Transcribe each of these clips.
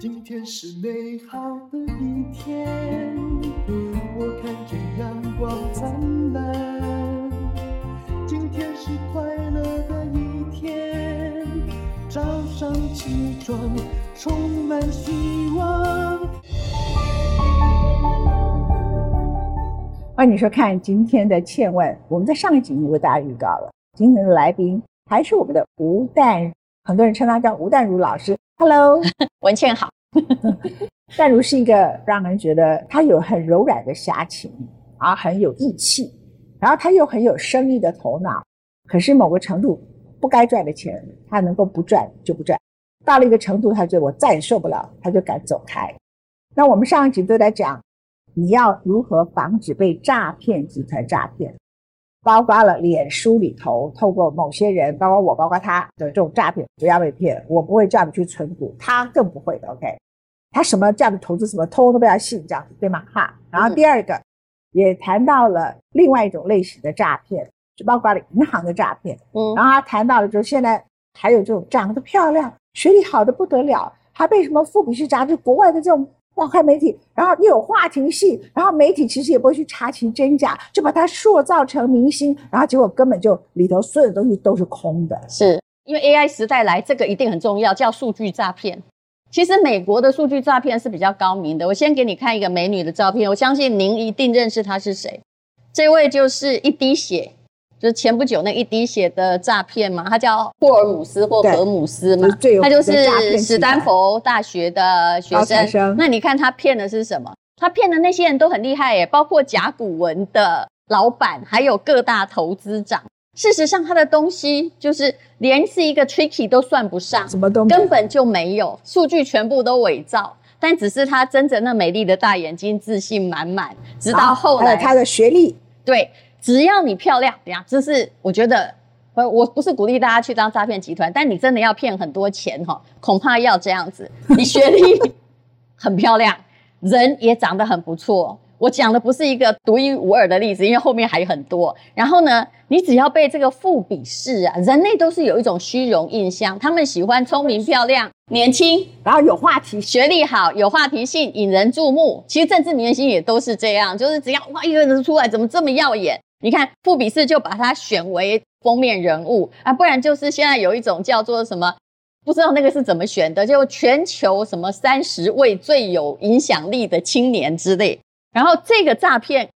今天是美好的一天，我看见阳光灿烂。今天是快乐的一天，早上起床充满希望。欢迎收看今天的《倩问》，我们在上一集已经为大家预告了，今天的来宾还是我们的吴淡，很多人称他叫吴淡如老师。Hello，文倩好。淡如是一个让人觉得他有很柔软的侠情，啊，很有义气，然后他又很有生意的头脑。可是某个程度不该赚的钱，他能够不赚就不赚。到了一个程度，他觉得我再也受不了，他就敢走开。那我们上一集都在讲。你要如何防止被诈骗集团诈骗？包括了脸书里头透过某些人，包括我，包括他的这种诈骗，不要被骗。我不会叫你去存股，他更不会的。OK，他什么叫你投资什么，通都不要信，这样子对吗？哈。然后第二个、嗯、也谈到了另外一种类型的诈骗，就包括了银行的诈骗。嗯，然后他谈到了，就现在还有这种长得漂亮、学历好的不得了，还被什么富比士杂志国外的这种。报刊媒体，然后又有话题性，然后媒体其实也不会去查其真假，就把它塑造成明星，然后结果根本就里头所有的东西都是空的。是因为 AI 时代来，这个一定很重要，叫数据诈骗。其实美国的数据诈骗是比较高明的。我先给你看一个美女的照片，我相信您一定认识她是谁。这位就是一滴血。就是前不久那一滴血的诈骗嘛，他叫霍尔姆斯或荷姆斯嘛，他就是史丹佛大学的学生。那你看他骗的是什么？他骗的那些人都很厉害耶，包括甲骨文的老板，还有各大投资长。事实上，他的东西就是连是一个 tricky 都算不上，什么都根本就没有，数据全部都伪造。但只是他睁着那美丽的大眼睛，自信满满。直到后来，他的学历对。只要你漂亮，等下，这是我觉得，我我不是鼓励大家去当诈骗集团，但你真的要骗很多钱哈，恐怕要这样子。你学历很漂亮，人也长得很不错。我讲的不是一个独一无二的例子，因为后面还有很多。然后呢，你只要被这个富比士啊，人类都是有一种虚荣印象，他们喜欢聪明漂亮、年轻，然后有话题，学历好，有话题性，引人注目。其实政治明星也都是这样，就是只要哇一个人出来，怎么这么耀眼？你看富比士就把他选为封面人物啊，不然就是现在有一种叫做什么，不知道那个是怎么选的，就全球什么三十位最有影响力的青年之类。然后这个诈骗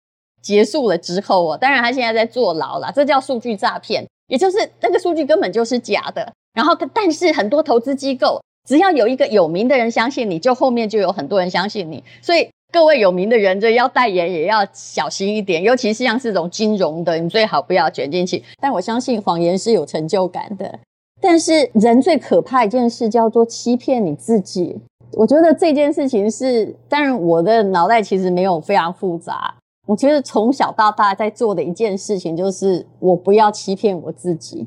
结束了之后哦，当然他现在在坐牢了，这叫数据诈骗，也就是那个数据根本就是假的。然后但是很多投资机构只要有一个有名的人相信你，就后面就有很多人相信你，所以。各位有名的人，这要代言也要小心一点，尤其是像这种金融的，你最好不要卷进去。但我相信谎言是有成就感的。但是人最可怕一件事叫做欺骗你自己。我觉得这件事情是，当然我的脑袋其实没有非常复杂。我觉得从小到大在做的一件事情就是，我不要欺骗我自己，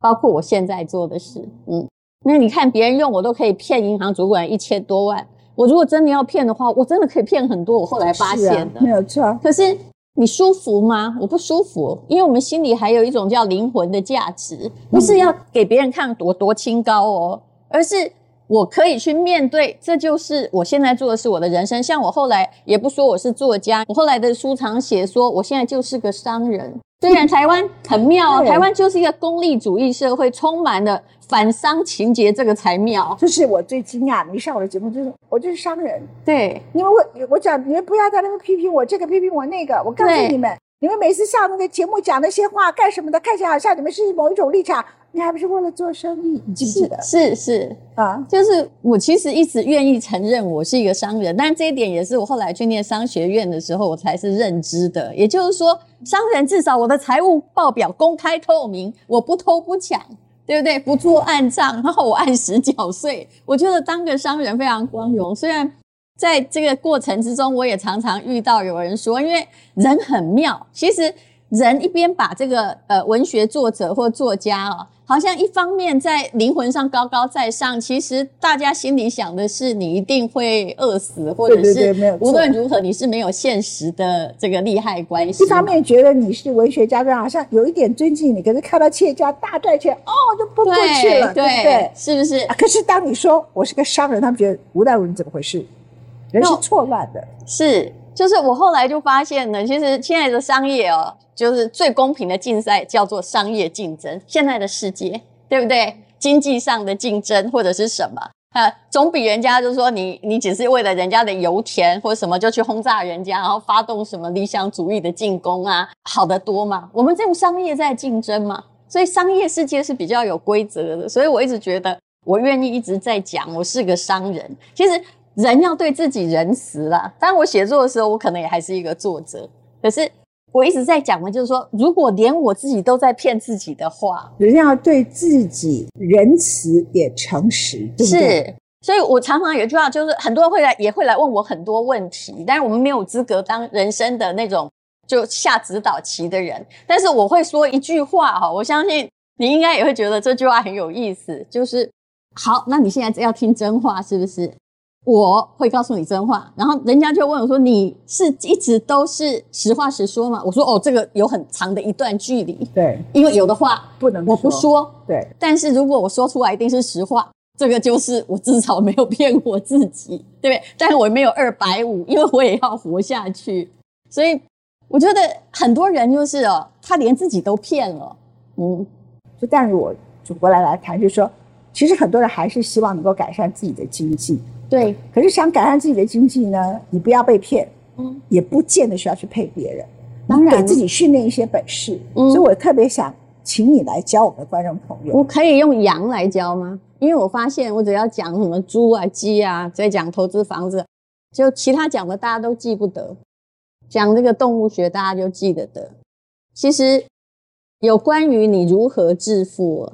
包括我现在做的事。嗯，那你看别人用我都可以骗银行主管一千多万。我如果真的要骗的话，我真的可以骗很多。我后来发现的，没有错。可是你舒服吗？我不舒服，因为我们心里还有一种叫灵魂的价值，不是要给别人看多多清高哦，而是我可以去面对。这就是我现在做的是我的人生。像我后来也不说我是作家，我后来的书常写说，我现在就是个商人。虽然 台湾很妙，台湾就是一个功利主义社会，充满了。反商情节，这个才妙。就是我最惊讶，你上我的节目，就是我就是商人。对，因为我我讲，你们不要在那边批评我这个批评我那个。我告诉你们，你们每次上那个节目讲那些话干什么的？看起来好像你们是某一种立场，你还不是为了做生意？你记不记得？是是啊，就是我其实一直愿意承认我是一个商人，但这一点也是我后来去念商学院的时候我才是认知的。也就是说，商人至少我的财务报表公开透明，我不偷不抢。对不对？不做暗账，然后我按时缴税。我觉得当个商人非常光荣。虽然在这个过程之中，我也常常遇到有人说，因为人很妙。其实人一边把这个呃文学作者或作家哦，好像一方面在灵魂上高高在上，其实大家心里想的是你一定会饿死，或者是无论如何你是没有现实的这个利害关系。一方面觉得你是文学家，就好像有一点尊敬你，可是看到企业家大赚钱，哦，就奔过去了，对，对不对？是不是？啊，可是当你说我是个商人，他们觉得吴淡如你怎么回事？人是错乱的，是。就是我后来就发现呢，其实现在的商业哦，就是最公平的竞赛叫做商业竞争。现在的世界，对不对？经济上的竞争或者是什么啊，总比人家就是说你你只是为了人家的油田或者什么就去轰炸人家，然后发动什么理想主义的进攻啊，好得多嘛。我们这种商业在竞争嘛，所以商业世界是比较有规则的。所以我一直觉得，我愿意一直在讲，我是个商人。其实。人要对自己仁慈啦。当然，我写作的时候，我可能也还是一个作者。可是我一直在讲的，就是说，如果连我自己都在骗自己的话，人要对自己仁慈也诚实，对不对？是。所以我常常有一句话，就是很多人会来，也会来问我很多问题。但是我们没有资格当人生的那种就下指导棋的人。但是我会说一句话哈，我相信你应该也会觉得这句话很有意思，就是好，那你现在要听真话，是不是？我会告诉你真话，然后人家就问我说：“你是一直都是实话实说吗？”我说：“哦，这个有很长的一段距离。”对，因为有的话不能我不说。对，但是如果我说出来一定是实话，这个就是我至少没有骗我自己，对不对？但是我没有二百五，因为我也要活下去。所以我觉得很多人就是哦，他连自己都骗了。嗯，就但是我就回来来谈，就是说，其实很多人还是希望能够改善自己的经济。对，可是想改善自己的经济呢，你不要被骗，嗯，也不见得需要去配别人，当然给自己训练一些本事。嗯，所以我特别想请你来教我们的观众朋友。我可以用羊来教吗？因为我发现我只要讲什么猪啊、鸡啊，再讲投资房子，就其他讲的大家都记不得，讲这个动物学大家就记得得。其实有关于你如何致富，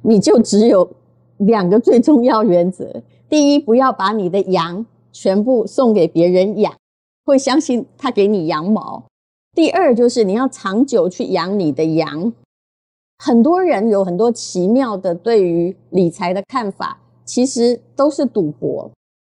你就只有两个最重要原则。第一，不要把你的羊全部送给别人养，会相信他给你羊毛。第二，就是你要长久去养你的羊。很多人有很多奇妙的对于理财的看法，其实都是赌博，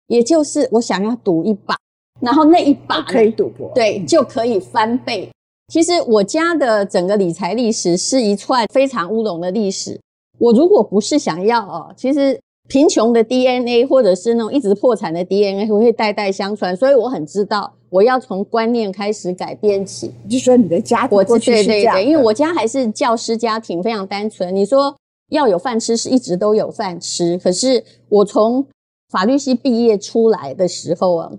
也就是我想要赌一把，然后那一把可以赌博，对，就可以翻倍。其实我家的整个理财历史是一串非常乌龙的历史。我如果不是想要哦，其实。贫穷的 DNA，或者是那种一直破产的 DNA，会会代代相传，所以我很知道我要从观念开始改变起。就说你的家庭过去是这样，对对对，因为我家还是教师家庭，非常单纯。你说要有饭吃，是一直都有饭吃。可是我从法律系毕业出来的时候啊，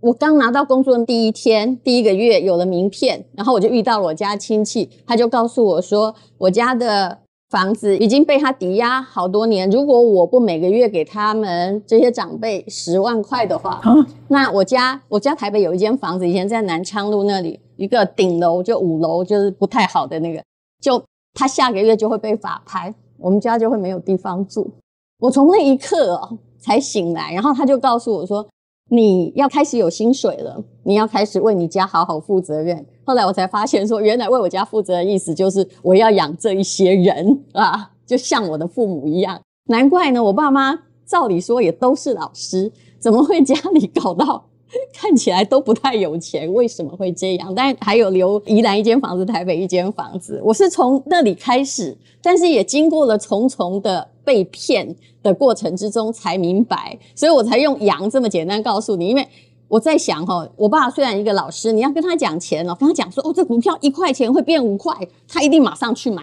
我刚拿到工作的第一天，第一个月有了名片，然后我就遇到了我家亲戚，他就告诉我说，我家的。房子已经被他抵押好多年，如果我不每个月给他们这些长辈十万块的话，啊、那我家我家台北有一间房子，以前在南昌路那里一个顶楼就五楼，就是不太好的那个，就他下个月就会被法拍，我们家就会没有地方住。我从那一刻哦才醒来，然后他就告诉我说。你要开始有薪水了，你要开始为你家好好负责任。后来我才发现，说原来为我家负责的意思就是我要养这一些人啊，就像我的父母一样。难怪呢，我爸妈照理说也都是老师，怎么会家里搞到看起来都不太有钱？为什么会这样？但还有留宜兰一间房子，台北一间房子，我是从那里开始，但是也经过了重重的被骗的过程之中才明白，所以我才用羊这么简单告诉你。因为我在想哈，我爸虽然一个老师，你要跟他讲钱哦，跟他讲说哦，这股票一块钱会变五块，他一定马上去买。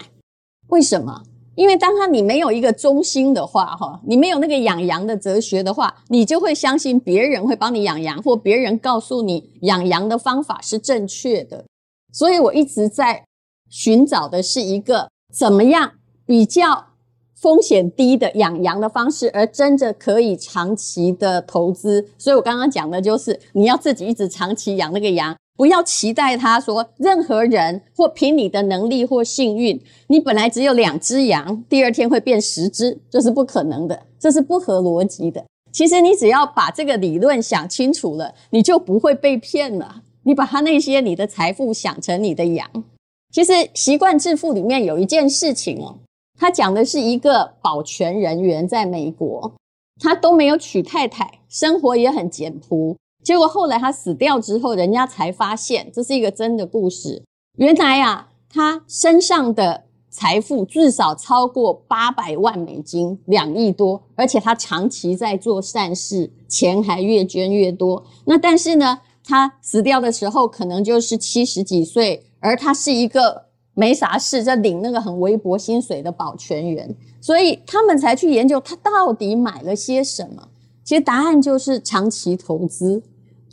为什么？因为当他你没有一个中心的话哈，你没有那个养羊的哲学的话，你就会相信别人会帮你养羊，或别人告诉你养羊的方法是正确的。所以我一直在寻找的是一个怎么样比较。风险低的养羊的方式，而真的可以长期的投资。所以我刚刚讲的就是，你要自己一直长期养那个羊，不要期待他说任何人或凭你的能力或幸运，你本来只有两只羊，第二天会变十只，这是不可能的，这是不合逻辑的。其实你只要把这个理论想清楚了，你就不会被骗了。你把他那些你的财富想成你的羊。其实《习惯致富》里面有一件事情哦，他讲的是一个保全人员在美国，他都没有娶太太，生活也很简朴。结果后来他死掉之后，人家才发现这是一个真的故事。原来啊，他身上的财富至少超过八百万美金，两亿多，而且他长期在做善事，钱还越捐越多。那但是呢，他死掉的时候可能就是七十几岁。而他是一个没啥事，在领那个很微薄薪水的保全员，所以他们才去研究他到底买了些什么。其实答案就是长期投资，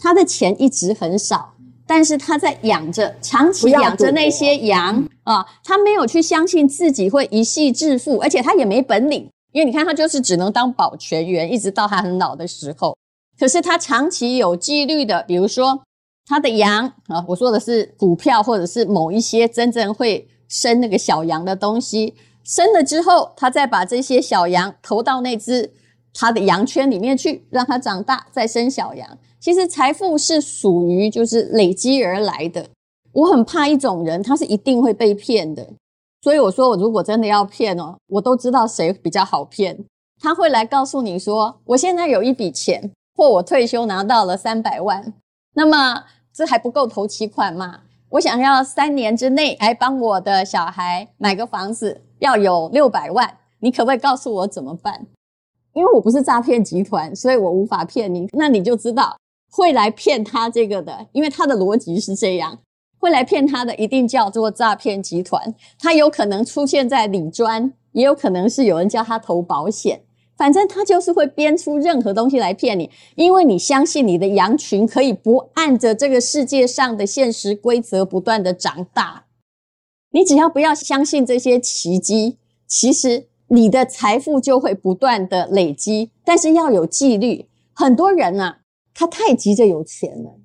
他的钱一直很少，但是他在养着，长期养着那些羊啊，他没有去相信自己会一夕致富，而且他也没本领，因为你看他就是只能当保全员，一直到他很老的时候。可是他长期有纪律的，比如说。他的羊啊，我说的是股票或者是某一些真正会生那个小羊的东西，生了之后，他再把这些小羊投到那只他的羊圈里面去，让它长大，再生小羊。其实财富是属于就是累积而来的。我很怕一种人，他是一定会被骗的。所以我说，我如果真的要骗哦，我都知道谁比较好骗。他会来告诉你说，我现在有一笔钱，或我退休拿到了三百万。那么这还不够头期款嘛？我想要三年之内来帮我的小孩买个房子，要有六百万，你可不可以告诉我怎么办？因为我不是诈骗集团，所以我无法骗你。那你就知道会来骗他这个的，因为他的逻辑是这样，会来骗他的一定叫做诈骗集团。他有可能出现在理专，也有可能是有人叫他投保险。反正他就是会编出任何东西来骗你，因为你相信你的羊群可以不按着这个世界上的现实规则不断的长大。你只要不要相信这些奇迹，其实你的财富就会不断的累积，但是要有纪律。很多人啊，他太急着有钱了。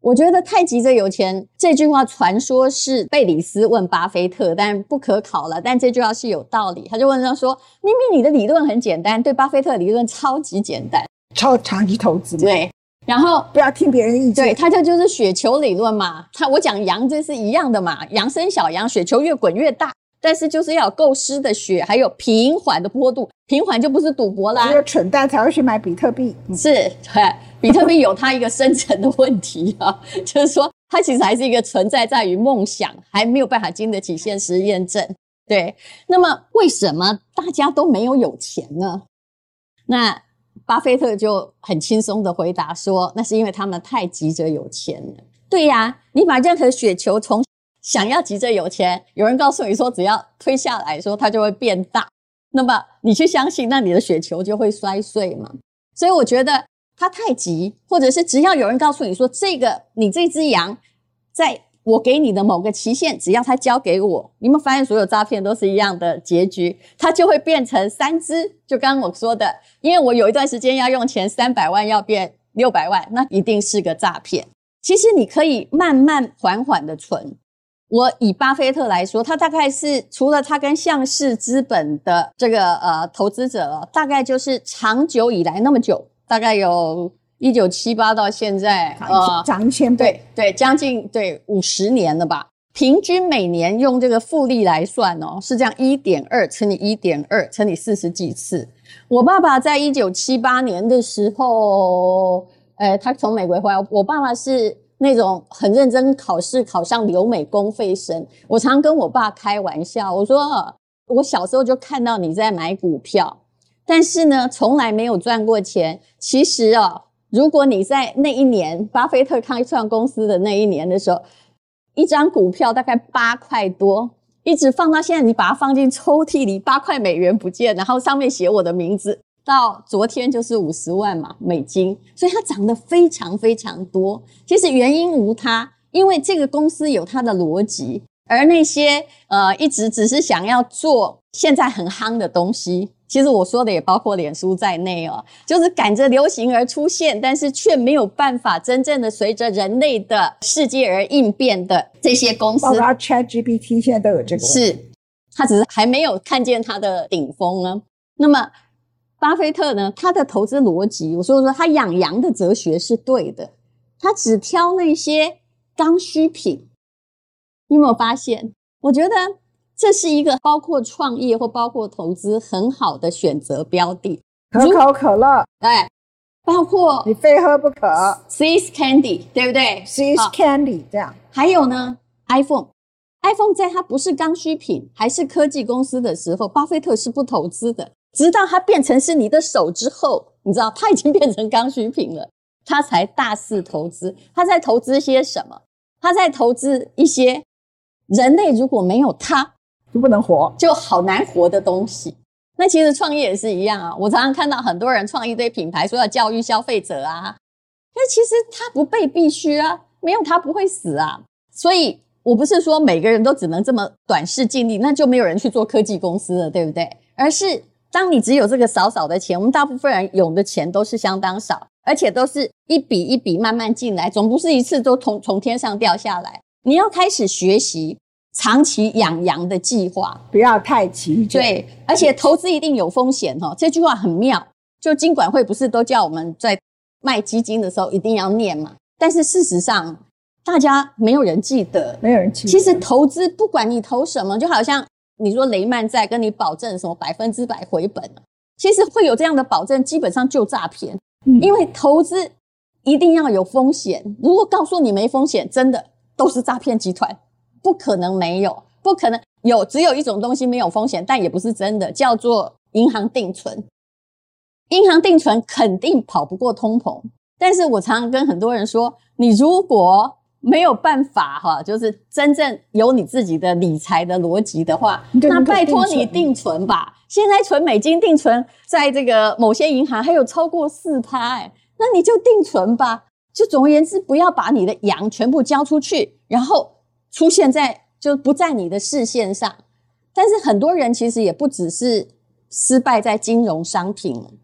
我觉得太急着有钱这句话，传说是贝里斯问巴菲特，但不可考了。但这句话是有道理，他就问他说：“明明你的理论很简单，对巴菲特理论超级简单，超长期投资。”对，然后不要听别人意见。对，他这就是雪球理论嘛。他我讲羊这是一样的嘛，羊生小羊，雪球越滚越大。但是就是要有够湿的雪，还有平缓的坡度，平缓就不是赌博啦。只有蠢蛋才会去买比特币。是，对，比特币有它一个深层的问题啊，就是说它其实还是一个存在在于梦想，还没有办法经得起现实验证。对，那么为什么大家都没有有钱呢？那巴菲特就很轻松的回答说，那是因为他们太急着有钱了。对呀，你把任何雪球从想要急着有钱，有人告诉你说，只要推下来说它就会变大，那么你去相信，那你的雪球就会摔碎嘛。所以我觉得他太急，或者是只要有人告诉你说，这个你这只羊，在我给你的某个期限，只要他交给我，你们发现所有诈骗都是一样的结局，它就会变成三只。就刚刚我说的，因为我有一段时间要用钱三百万要变六百万，那一定是个诈骗。其实你可以慢慢缓缓的存。我以巴菲特来说，他大概是除了他跟橡实资本的这个呃投资者，大概就是长久以来那么久，大概有一九七八到现在，呃，涨一千倍，对对，将近对五十年了吧。平均每年用这个复利来算哦，是这样一点二乘以一点二乘以四十几次。我爸爸在一九七八年的时候，呃，他从美国回来，我爸爸是。那种很认真考试考上留美公费生，我常跟我爸开玩笑，我说我小时候就看到你在买股票，但是呢，从来没有赚过钱。其实哦，如果你在那一年巴菲特开创公司的那一年的时候，一张股票大概八块多，一直放到现在，你把它放进抽屉里，八块美元不见，然后上面写我的名字。到昨天就是五十万嘛美金，所以它涨得非常非常多。其实原因无他，因为这个公司有它的逻辑，而那些呃一直只是想要做现在很夯的东西，其实我说的也包括脸书在内哦，就是赶着流行而出现，但是却没有办法真正的随着人类的世界而应变的这些公司。包括 ChatGPT 现在都有这个问题，是，它只是还没有看见它的顶峰呢。那么。巴菲特呢，他的投资逻辑，我说说他养羊的哲学是对的，他只挑那些刚需品。你有没有发现，我觉得这是一个包括创业或包括投资很好的选择标的。可口可乐，对，包括你非喝不可。See's Candy，对不对？See's Candy 这样。还有呢，iPhone，iPhone 在它不是刚需品，还是科技公司的时候，巴菲特是不投资的。直到它变成是你的手之后，你知道它已经变成刚需品了，他才大肆投资。他在投资些什么？他在投资一些人类如果没有它就不能活，就好难活的东西。那其实创业也是一样啊。我常常看到很多人创一堆品牌，说要教育消费者啊，那其实它不被必须啊，没有它不会死啊。所以我不是说每个人都只能这么短视尽力，那就没有人去做科技公司了，对不对？而是当你只有这个少少的钱，我们大部分人有的钱都是相当少。而且都是一笔一笔慢慢进来，总不是一次都从从天上掉下来。你要开始学习长期养羊的计划，不要太急。对，而且投资一定有风险哦。这句话很妙，就金管会不是都叫我们在卖基金的时候一定要念嘛？但是事实上，大家没有人记得，没有人记得。其实投资不管你投什么，就好像你说雷曼在跟你保证什么百分之百回本，其实会有这样的保证，基本上就诈骗。因为投资一定要有风险，如果告诉你没风险，真的都是诈骗集团，不可能没有，不可能有，只有一种东西没有风险，但也不是真的，叫做银行定存。银行定存肯定跑不过通膨，但是我常常跟很多人说，你如果没有办法哈，就是真正有你自己的理财的逻辑的话，那拜托你定存吧。现在存美金定存，在这个某些银行还有超过四趴，哎，那你就定存吧。就总而言之，不要把你的羊全部交出去，然后出现在就不在你的视线上。但是很多人其实也不只是失败在金融商品，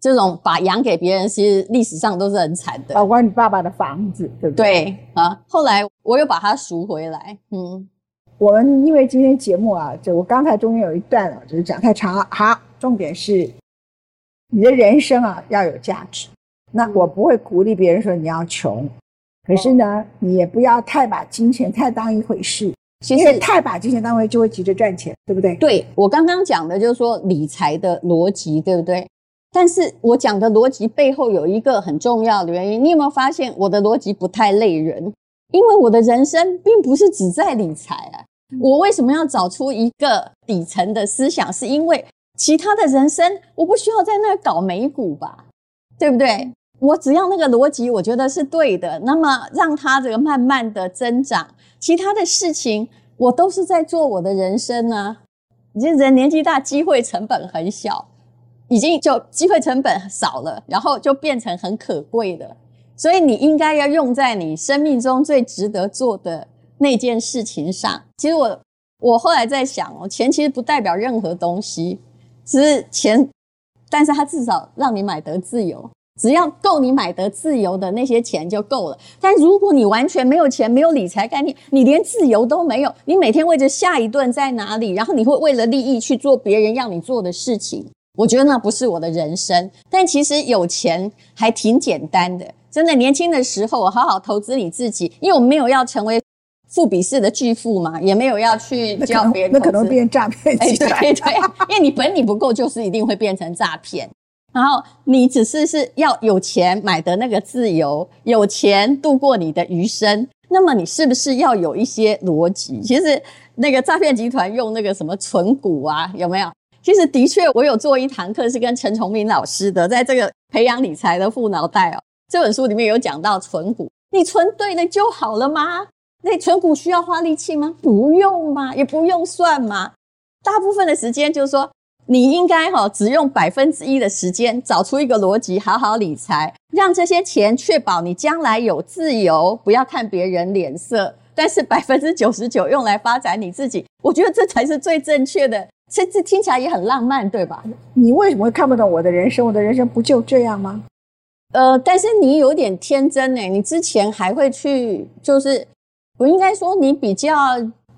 这种把羊给别人，其实历史上都是很惨的。包括你爸爸的房子，对不对？对啊，后来我又把它赎回来，嗯。我们因为今天节目啊，就我刚才中间有一段啊，就是讲太长了。好，重点是你的人生啊要有价值。那我不会鼓励别人说你要穷，可是呢，你也不要太把金钱太当一回事。其实太把金钱当回事就会急着赚钱，对不对？对，我刚刚讲的就是说理财的逻辑，对不对？但是我讲的逻辑背后有一个很重要的原因，你有没有发现我的逻辑不太累人？因为我的人生并不是只在理财啊。我为什么要找出一个底层的思想？是因为其他的人生我不需要在那搞美股吧，对不对？我只要那个逻辑，我觉得是对的。那么让它这个慢慢的增长，其他的事情我都是在做我的人生啊。你这人年纪大，机会成本很小，已经就机会成本少了，然后就变成很可贵的。所以你应该要用在你生命中最值得做的。那件事情上，其实我我后来在想哦，钱其实不代表任何东西，只是钱，但是它至少让你买得自由，只要够你买得自由的那些钱就够了。但如果你完全没有钱，没有理财概念，你连自由都没有，你每天为着下一顿在哪里，然后你会为了利益去做别人要你做的事情，我觉得那不是我的人生。但其实有钱还挺简单的，真的，年轻的时候我好好投资你自己，因为我没有要成为。富比士的巨富嘛，也没有要去教别人，那可能变诈骗集团。对对，因为你本领不够，就是一定会变成诈骗。然后你只是是要有钱买的那个自由，有钱度过你的余生。那么你是不是要有一些逻辑？其实那个诈骗集团用那个什么存股啊，有没有？其实的确，我有做一堂课是跟陈崇明老师的，在这个培养理财的富脑袋哦这本书里面有讲到存股，你存对了就好了吗？那存股需要花力气吗？不用嘛，也不用算嘛。大部分的时间就是说，你应该哈只用百分之一的时间找出一个逻辑，好好理财，让这些钱确保你将来有自由，不要看别人脸色。但是百分之九十九用来发展你自己，我觉得这才是最正确的。甚至听起来也很浪漫，对吧？你为什么会看不懂我的人生？我的人生不就这样吗？呃，但是你有点天真诶，你之前还会去就是。我应该说，你比较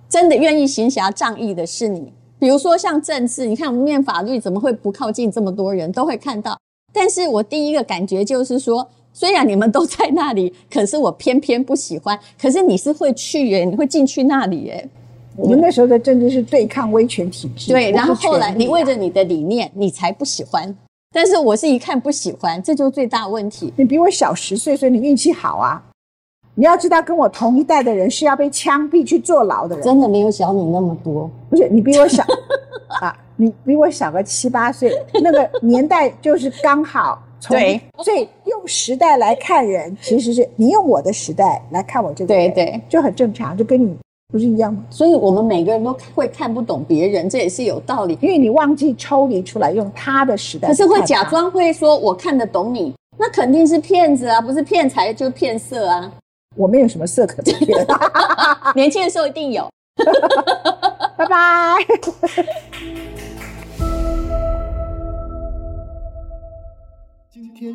真的愿意行侠仗义的是你。比如说像政治，你看我们念法律，怎么会不靠近这么多人都会看到？但是我第一个感觉就是说，虽然你们都在那里，可是我偏偏不喜欢。可是你是会去耶，你会进去那里耶。我们那时候的政治是对抗威权体制。对，然后后来你为着你的理念，你才不喜欢。但是我是一看不喜欢，这就是最大问题。你比我小十岁，所以你运气好啊。你要知道，跟我同一代的人是要被枪毙去坐牢的人。真的没有小你那么多，不是你比我小 啊，你比我小个七八岁，那个年代就是刚好。对，所以用时代来看人，其实是你用我的时代来看我这个人，对对，就很正常，就跟你不是一样吗？所以我们每个人都会看不懂别人，这也是有道理，因为你忘记抽离出来用他的时代。可是会假装会说我看得懂你，那肯定是骗子啊，不是骗财就骗色啊。我没有什么色可骗，年轻的时候一定有。拜拜。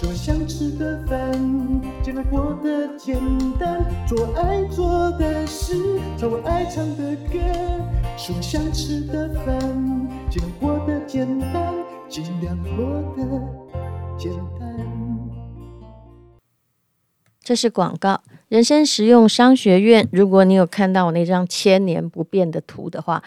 吃我想吃的饭，尽量过得简单，做爱做的事，唱我爱唱的歌。吃我想吃的饭，尽量过得简单，尽量过得简单。这是广告，人生实用商学院。如果你有看到我那张千年不变的图的话，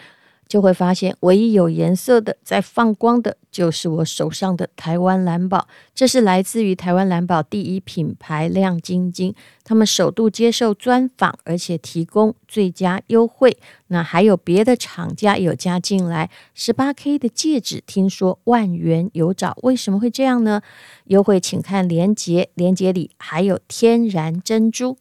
就会发现，唯一有颜色的、在放光的，就是我手上的台湾蓝宝。这是来自于台湾蓝宝第一品牌亮晶晶，他们首度接受专访，而且提供最佳优惠。那还有别的厂家有加进来，十八 K 的戒指，听说万元有找，为什么会这样呢？优惠请看链接，链接里还有天然珍珠。